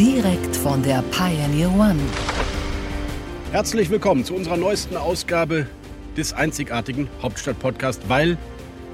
Direkt von der Pioneer One. Herzlich willkommen zu unserer neuesten Ausgabe des einzigartigen Hauptstadt-Podcast, weil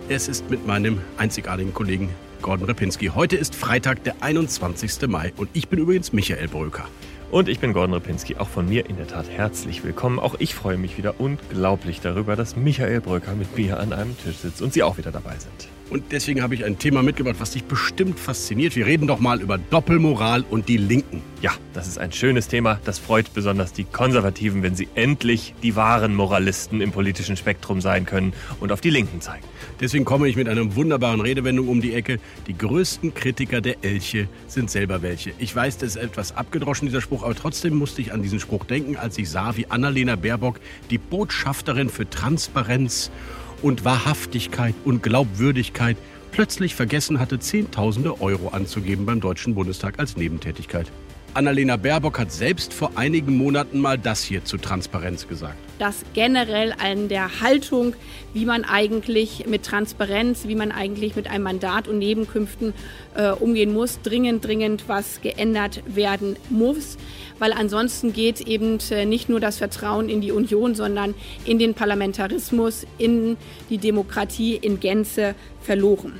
es ist mit meinem einzigartigen Kollegen Gordon Ripinski. Heute ist Freitag, der 21. Mai und ich bin übrigens Michael Bröker. Und ich bin Gordon Ripinski. Auch von mir in der Tat herzlich willkommen. Auch ich freue mich wieder unglaublich darüber, dass Michael Bröcker mit mir an einem Tisch sitzt und Sie auch wieder dabei sind. Und deswegen habe ich ein Thema mitgebracht, was dich bestimmt fasziniert. Wir reden doch mal über Doppelmoral und die Linken. Ja, das ist ein schönes Thema. Das freut besonders die Konservativen, wenn sie endlich die wahren Moralisten im politischen Spektrum sein können und auf die Linken zeigen. Deswegen komme ich mit einer wunderbaren Redewendung um die Ecke. Die größten Kritiker der Elche sind selber welche. Ich weiß, das ist etwas abgedroschen, dieser Spruch, aber trotzdem musste ich an diesen Spruch denken, als ich sah, wie Annalena Baerbock, die Botschafterin für Transparenz und Wahrhaftigkeit und Glaubwürdigkeit plötzlich vergessen hatte, Zehntausende Euro anzugeben beim Deutschen Bundestag als Nebentätigkeit. Annalena Baerbock hat selbst vor einigen Monaten mal das hier zu Transparenz gesagt. Dass generell an der Haltung, wie man eigentlich mit Transparenz, wie man eigentlich mit einem Mandat und Nebenkünften äh, umgehen muss, dringend, dringend was geändert werden muss. Weil ansonsten geht eben äh, nicht nur das Vertrauen in die Union, sondern in den Parlamentarismus, in die Demokratie in Gänze verloren.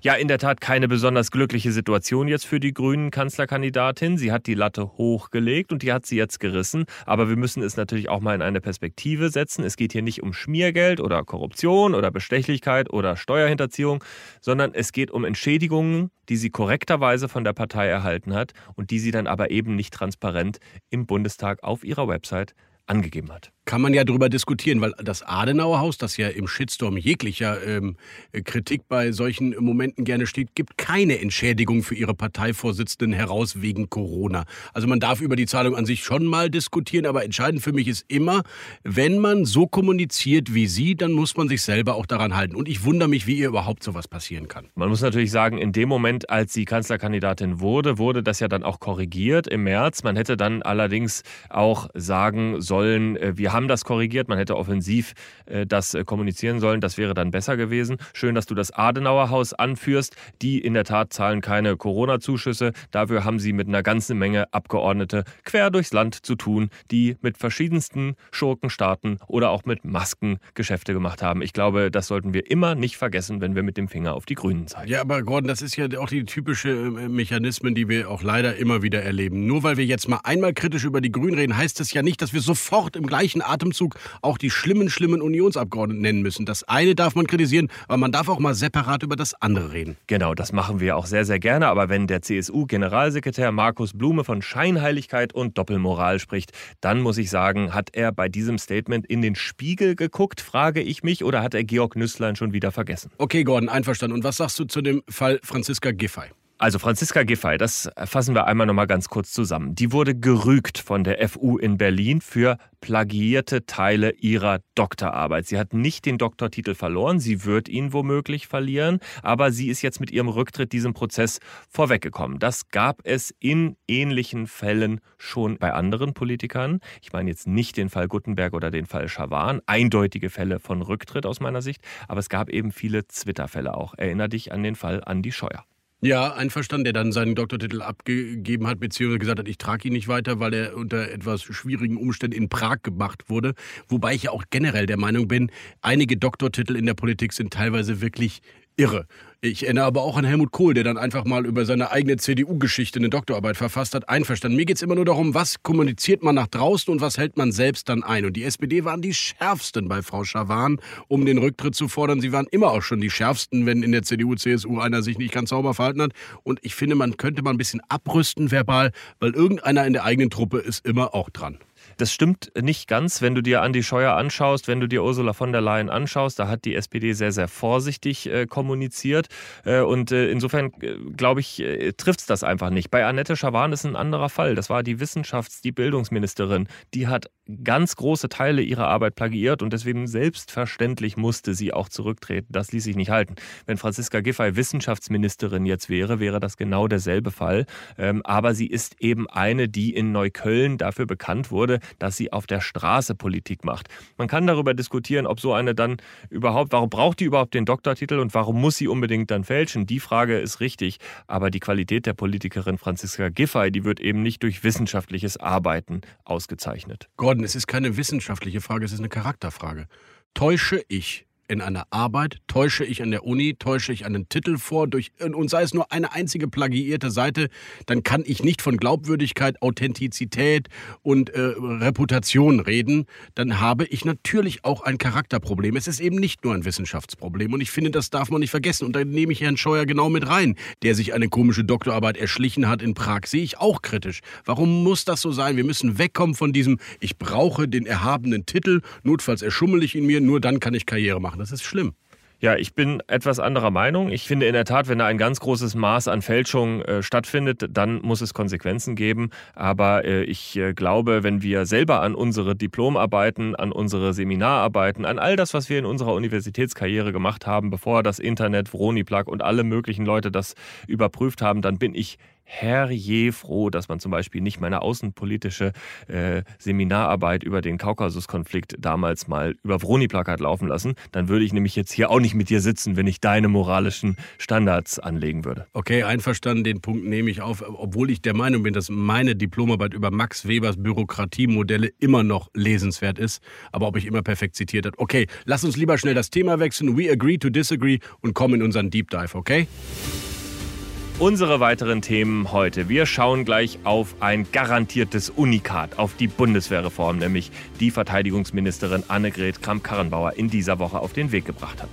Ja, in der Tat keine besonders glückliche Situation jetzt für die grünen Kanzlerkandidatin. Sie hat die Latte hochgelegt und die hat sie jetzt gerissen. Aber wir müssen es natürlich auch mal in eine Perspektive setzen. Es geht hier nicht um Schmiergeld oder Korruption oder Bestechlichkeit oder Steuerhinterziehung, sondern es geht um Entschädigungen, die sie korrekterweise von der Partei erhalten hat und die sie dann aber eben nicht transparent im Bundestag auf ihrer Website angegeben hat kann man ja darüber diskutieren, weil das Adenauer Haus, das ja im Shitstorm jeglicher ähm, Kritik bei solchen Momenten gerne steht, gibt keine Entschädigung für ihre Parteivorsitzenden heraus wegen Corona. Also man darf über die Zahlung an sich schon mal diskutieren, aber entscheidend für mich ist immer, wenn man so kommuniziert wie Sie, dann muss man sich selber auch daran halten. Und ich wundere mich, wie ihr überhaupt sowas passieren kann. Man muss natürlich sagen, in dem Moment, als sie Kanzlerkandidatin wurde, wurde das ja dann auch korrigiert im März. Man hätte dann allerdings auch sagen sollen, äh, wir haben haben das korrigiert. Man hätte offensiv äh, das äh, kommunizieren sollen. Das wäre dann besser gewesen. Schön, dass du das Adenauer Haus anführst. Die in der Tat zahlen keine Corona-Zuschüsse. Dafür haben sie mit einer ganzen Menge Abgeordnete quer durchs Land zu tun, die mit verschiedensten Schurkenstaaten oder auch mit Masken Geschäfte gemacht haben. Ich glaube, das sollten wir immer nicht vergessen, wenn wir mit dem Finger auf die Grünen zeigen. Ja, aber Gordon, das ist ja auch die typische äh, Mechanismen, die wir auch leider immer wieder erleben. Nur weil wir jetzt mal einmal kritisch über die Grünen reden, heißt das ja nicht, dass wir sofort im gleichen Atemzug auch die schlimmen, schlimmen Unionsabgeordneten nennen müssen. Das eine darf man kritisieren, aber man darf auch mal separat über das andere reden. Genau, das machen wir auch sehr, sehr gerne. Aber wenn der CSU-Generalsekretär Markus Blume von Scheinheiligkeit und Doppelmoral spricht, dann muss ich sagen, hat er bei diesem Statement in den Spiegel geguckt, frage ich mich, oder hat er Georg Nüßlein schon wieder vergessen? Okay, Gordon, einverstanden. Und was sagst du zu dem Fall Franziska Giffey? Also Franziska Giffey, das fassen wir einmal noch mal ganz kurz zusammen. Die wurde gerügt von der FU in Berlin für plagiierte Teile ihrer Doktorarbeit. Sie hat nicht den Doktortitel verloren, sie wird ihn womöglich verlieren, aber sie ist jetzt mit ihrem Rücktritt diesem Prozess vorweggekommen. Das gab es in ähnlichen Fällen schon bei anderen Politikern. Ich meine jetzt nicht den Fall Guttenberg oder den Fall Schawan, eindeutige Fälle von Rücktritt aus meiner Sicht, aber es gab eben viele Twitter-Fälle auch. Erinner dich an den Fall Andi Scheuer. Ja, einverstanden, der dann seinen Doktortitel abgegeben hat, beziehungsweise gesagt hat, ich trage ihn nicht weiter, weil er unter etwas schwierigen Umständen in Prag gemacht wurde. Wobei ich ja auch generell der Meinung bin, einige Doktortitel in der Politik sind teilweise wirklich irre. Ich erinnere aber auch an Helmut Kohl, der dann einfach mal über seine eigene CDU-Geschichte eine Doktorarbeit verfasst hat. Einverstanden. Mir geht es immer nur darum, was kommuniziert man nach draußen und was hält man selbst dann ein. Und die SPD waren die schärfsten bei Frau Schawan, um den Rücktritt zu fordern. Sie waren immer auch schon die schärfsten, wenn in der CDU, CSU einer sich nicht ganz sauber verhalten hat. Und ich finde, man könnte mal ein bisschen abrüsten verbal, weil irgendeiner in der eigenen Truppe ist immer auch dran. Das stimmt nicht ganz, wenn du dir Andi Scheuer anschaust, wenn du dir Ursula von der Leyen anschaust. Da hat die SPD sehr, sehr vorsichtig äh, kommuniziert. Äh, und äh, insofern, äh, glaube ich, äh, trifft es das einfach nicht. Bei Annette Schawan ist ein anderer Fall. Das war die Wissenschafts-, die Bildungsministerin. Die hat ganz große Teile ihrer Arbeit plagiiert und deswegen selbstverständlich musste sie auch zurücktreten. Das ließ sich nicht halten. Wenn Franziska Giffey Wissenschaftsministerin jetzt wäre, wäre das genau derselbe Fall. Ähm, aber sie ist eben eine, die in Neukölln dafür bekannt wurde, dass sie auf der Straße Politik macht. Man kann darüber diskutieren, ob so eine dann überhaupt, warum braucht die überhaupt den Doktortitel und warum muss sie unbedingt dann fälschen? Die Frage ist richtig. Aber die Qualität der Politikerin Franziska Giffey, die wird eben nicht durch wissenschaftliches Arbeiten ausgezeichnet. Gordon, es ist keine wissenschaftliche Frage, es ist eine Charakterfrage. Täusche ich in einer Arbeit, täusche ich an der Uni, täusche ich einen Titel vor, durch, und sei es nur eine einzige plagiierte Seite, dann kann ich nicht von Glaubwürdigkeit, Authentizität und äh, Reputation reden. Dann habe ich natürlich auch ein Charakterproblem. Es ist eben nicht nur ein Wissenschaftsproblem. Und ich finde, das darf man nicht vergessen. Und da nehme ich Herrn Scheuer genau mit rein, der sich eine komische Doktorarbeit erschlichen hat in Prag. Sehe ich auch kritisch. Warum muss das so sein? Wir müssen wegkommen von diesem, ich brauche den erhabenen Titel, notfalls erschummel ich ihn mir, nur dann kann ich Karriere machen. Das ist schlimm. Ja, ich bin etwas anderer Meinung. Ich finde in der Tat, wenn da ein ganz großes Maß an Fälschung äh, stattfindet, dann muss es Konsequenzen geben. Aber äh, ich äh, glaube, wenn wir selber an unsere Diplomarbeiten, an unsere Seminararbeiten, an all das, was wir in unserer Universitätskarriere gemacht haben, bevor das Internet, Vroniplug und alle möglichen Leute das überprüft haben, dann bin ich herrje froh, dass man zum Beispiel nicht meine außenpolitische äh, Seminararbeit über den Kaukasuskonflikt damals mal über Vroni-Plakat laufen lassen. Dann würde ich nämlich jetzt hier auch nicht mit dir sitzen, wenn ich deine moralischen Standards anlegen würde. Okay, einverstanden, den Punkt nehme ich auf, obwohl ich der Meinung bin, dass meine Diplomarbeit über Max Webers Bürokratiemodelle immer noch lesenswert ist. Aber ob ich immer perfekt zitiert habe. Okay, lass uns lieber schnell das Thema wechseln. We agree to disagree und kommen in unseren Deep Dive, okay? Unsere weiteren Themen heute. Wir schauen gleich auf ein garantiertes Unikat, auf die Bundeswehrreform, nämlich die Verteidigungsministerin Annegret Kramp-Karrenbauer in dieser Woche auf den Weg gebracht hat.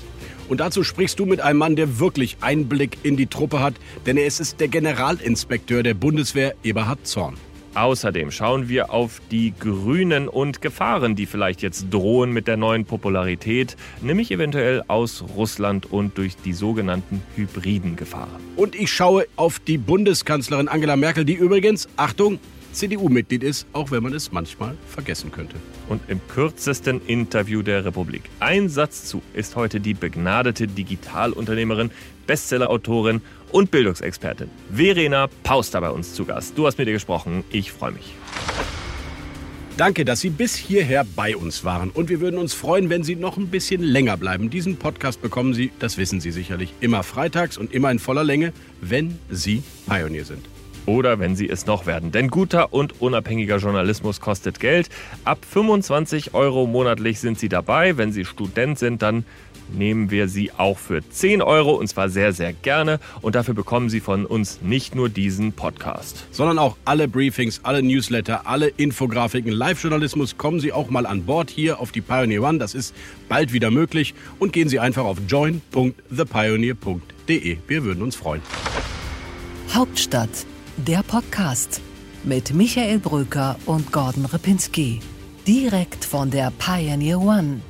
Und dazu sprichst du mit einem Mann, der wirklich Einblick in die Truppe hat, denn er ist der Generalinspekteur der Bundeswehr, Eberhard Zorn. Außerdem schauen wir auf die Grünen und Gefahren, die vielleicht jetzt drohen mit der neuen Popularität, nämlich eventuell aus Russland und durch die sogenannten hybriden Gefahren. Und ich schaue auf die Bundeskanzlerin Angela Merkel, die übrigens, Achtung, CDU-Mitglied ist, auch wenn man es manchmal vergessen könnte. Und im kürzesten Interview der Republik. Ein Satz zu ist heute die begnadete Digitalunternehmerin, Bestsellerautorin und Bildungsexpertin Verena Pauster bei uns zu Gast. Du hast mit ihr gesprochen. Ich freue mich. Danke, dass Sie bis hierher bei uns waren. Und wir würden uns freuen, wenn Sie noch ein bisschen länger bleiben. Diesen Podcast bekommen Sie, das wissen Sie sicherlich, immer freitags und immer in voller Länge, wenn Sie Pionier sind oder wenn sie es noch werden. Denn guter und unabhängiger Journalismus kostet Geld. Ab 25 Euro monatlich sind sie dabei. Wenn sie Student sind, dann nehmen wir sie auch für 10 Euro und zwar sehr, sehr gerne. Und dafür bekommen sie von uns nicht nur diesen Podcast, sondern auch alle Briefings, alle Newsletter, alle Infografiken, Live-Journalismus. Kommen Sie auch mal an Bord hier auf die Pioneer One. Das ist bald wieder möglich. Und gehen Sie einfach auf join.thepioneer.de. Wir würden uns freuen. Hauptstadt der Podcast mit Michael Bröker und Gordon Ripinski. Direkt von der Pioneer One.